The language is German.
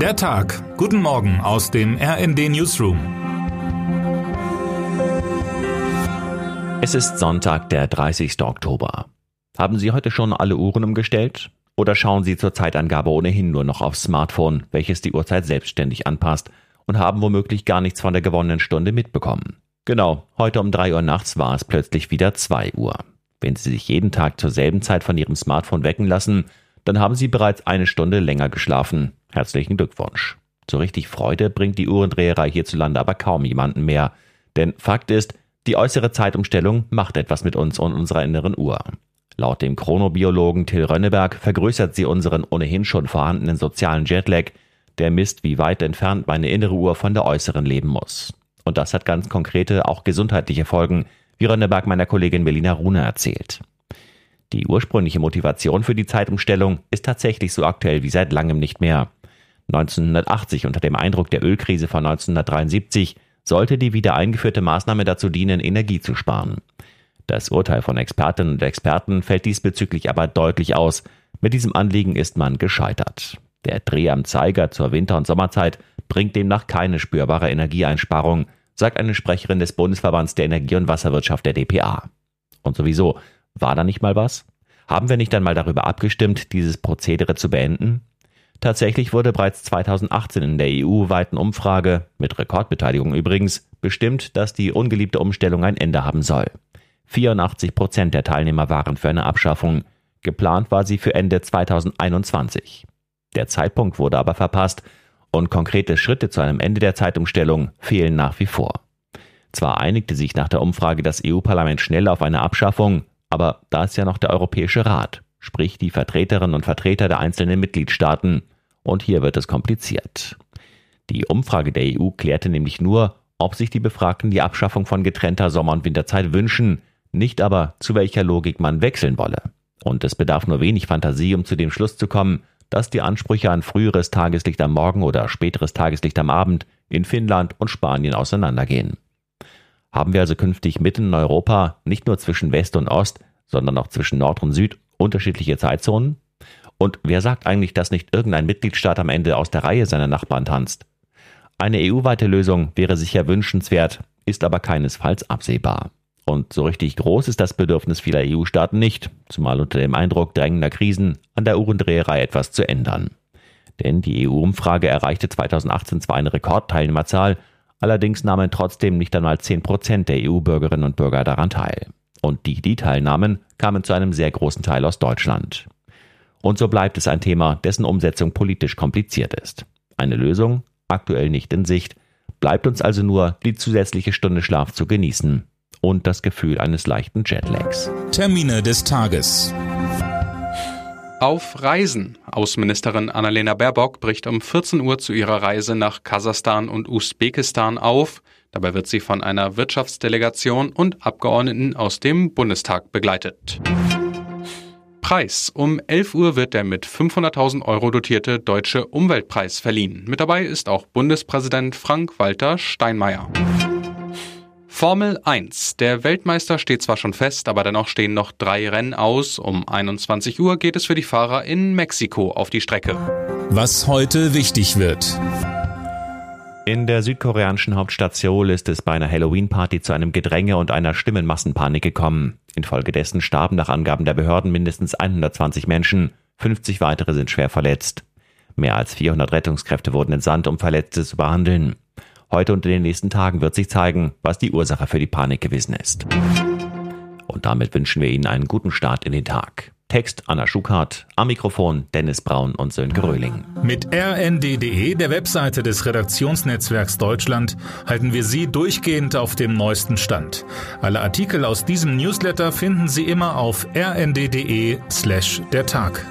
Der Tag. Guten Morgen aus dem RND Newsroom. Es ist Sonntag, der 30. Oktober. Haben Sie heute schon alle Uhren umgestellt? Oder schauen Sie zur Zeitangabe ohnehin nur noch aufs Smartphone, welches die Uhrzeit selbstständig anpasst und haben womöglich gar nichts von der gewonnenen Stunde mitbekommen? Genau, heute um 3 Uhr nachts war es plötzlich wieder 2 Uhr. Wenn Sie sich jeden Tag zur selben Zeit von Ihrem Smartphone wecken lassen, dann haben Sie bereits eine Stunde länger geschlafen. Herzlichen Glückwunsch. So richtig Freude bringt die Uhrendreherei hierzulande aber kaum jemanden mehr. Denn Fakt ist, die äußere Zeitumstellung macht etwas mit uns und unserer inneren Uhr. Laut dem Chronobiologen Till Rönneberg vergrößert sie unseren ohnehin schon vorhandenen sozialen Jetlag, der misst, wie weit entfernt meine innere Uhr von der äußeren leben muss. Und das hat ganz konkrete, auch gesundheitliche Folgen, wie Rönneberg meiner Kollegin Melina Rune erzählt. Die ursprüngliche Motivation für die Zeitumstellung ist tatsächlich so aktuell wie seit langem nicht mehr. 1980 unter dem Eindruck der Ölkrise von 1973 sollte die wieder eingeführte Maßnahme dazu dienen, Energie zu sparen. Das Urteil von Expertinnen und Experten fällt diesbezüglich aber deutlich aus. Mit diesem Anliegen ist man gescheitert. Der Dreh am Zeiger zur Winter- und Sommerzeit bringt demnach keine spürbare Energieeinsparung, sagt eine Sprecherin des Bundesverbands der Energie- und Wasserwirtschaft der DPA. Und sowieso, war da nicht mal was? Haben wir nicht einmal darüber abgestimmt, dieses Prozedere zu beenden? Tatsächlich wurde bereits 2018 in der EU-weiten Umfrage, mit Rekordbeteiligung übrigens, bestimmt, dass die ungeliebte Umstellung ein Ende haben soll. 84 Prozent der Teilnehmer waren für eine Abschaffung. Geplant war sie für Ende 2021. Der Zeitpunkt wurde aber verpasst und konkrete Schritte zu einem Ende der Zeitumstellung fehlen nach wie vor. Zwar einigte sich nach der Umfrage das EU-Parlament schnell auf eine Abschaffung, aber da ist ja noch der Europäische Rat, sprich die Vertreterinnen und Vertreter der einzelnen Mitgliedstaaten. Und hier wird es kompliziert. Die Umfrage der EU klärte nämlich nur, ob sich die Befragten die Abschaffung von getrennter Sommer- und Winterzeit wünschen, nicht aber zu welcher Logik man wechseln wolle. Und es bedarf nur wenig Fantasie, um zu dem Schluss zu kommen, dass die Ansprüche an früheres Tageslicht am Morgen oder späteres Tageslicht am Abend in Finnland und Spanien auseinandergehen. Haben wir also künftig mitten in Europa nicht nur zwischen West und Ost, sondern auch zwischen Nord und Süd unterschiedliche Zeitzonen? Und wer sagt eigentlich, dass nicht irgendein Mitgliedstaat am Ende aus der Reihe seiner Nachbarn tanzt? Eine EU-weite Lösung wäre sicher wünschenswert, ist aber keinesfalls absehbar. Und so richtig groß ist das Bedürfnis vieler EU-Staaten nicht, zumal unter dem Eindruck drängender Krisen an der Uhrendreherei etwas zu ändern. Denn die EU-Umfrage erreichte 2018 zwar eine Rekordteilnehmerzahl, allerdings nahmen trotzdem nicht einmal 10 Prozent der EU-Bürgerinnen und Bürger daran teil. Und die, die teilnahmen, kamen zu einem sehr großen Teil aus Deutschland. Und so bleibt es ein Thema, dessen Umsetzung politisch kompliziert ist. Eine Lösung aktuell nicht in Sicht, bleibt uns also nur die zusätzliche Stunde Schlaf zu genießen und das Gefühl eines leichten Jetlags. Termine des Tages. Auf Reisen. Außenministerin Annalena Baerbock bricht um 14 Uhr zu ihrer Reise nach Kasachstan und Usbekistan auf. Dabei wird sie von einer Wirtschaftsdelegation und Abgeordneten aus dem Bundestag begleitet. Preis. Um 11 Uhr wird der mit 500.000 Euro dotierte Deutsche Umweltpreis verliehen. Mit dabei ist auch Bundespräsident Frank-Walter Steinmeier. Formel 1. Der Weltmeister steht zwar schon fest, aber dennoch stehen noch drei Rennen aus. Um 21 Uhr geht es für die Fahrer in Mexiko auf die Strecke. Was heute wichtig wird. In der südkoreanischen Hauptstadt Seoul ist es bei einer Halloween-Party zu einem Gedränge und einer Stimmenmassenpanik gekommen. Infolgedessen starben nach Angaben der Behörden mindestens 120 Menschen, 50 weitere sind schwer verletzt. Mehr als 400 Rettungskräfte wurden entsandt, um Verletzte zu behandeln. Heute und in den nächsten Tagen wird sich zeigen, was die Ursache für die Panik gewesen ist. Und damit wünschen wir Ihnen einen guten Start in den Tag. Text Anna Schukart, am Mikrofon Dennis Braun und Sönke Röhling. Mit rnd.de, der Webseite des Redaktionsnetzwerks Deutschland, halten wir Sie durchgehend auf dem neuesten Stand. Alle Artikel aus diesem Newsletter finden Sie immer auf rnd.de slash der Tag.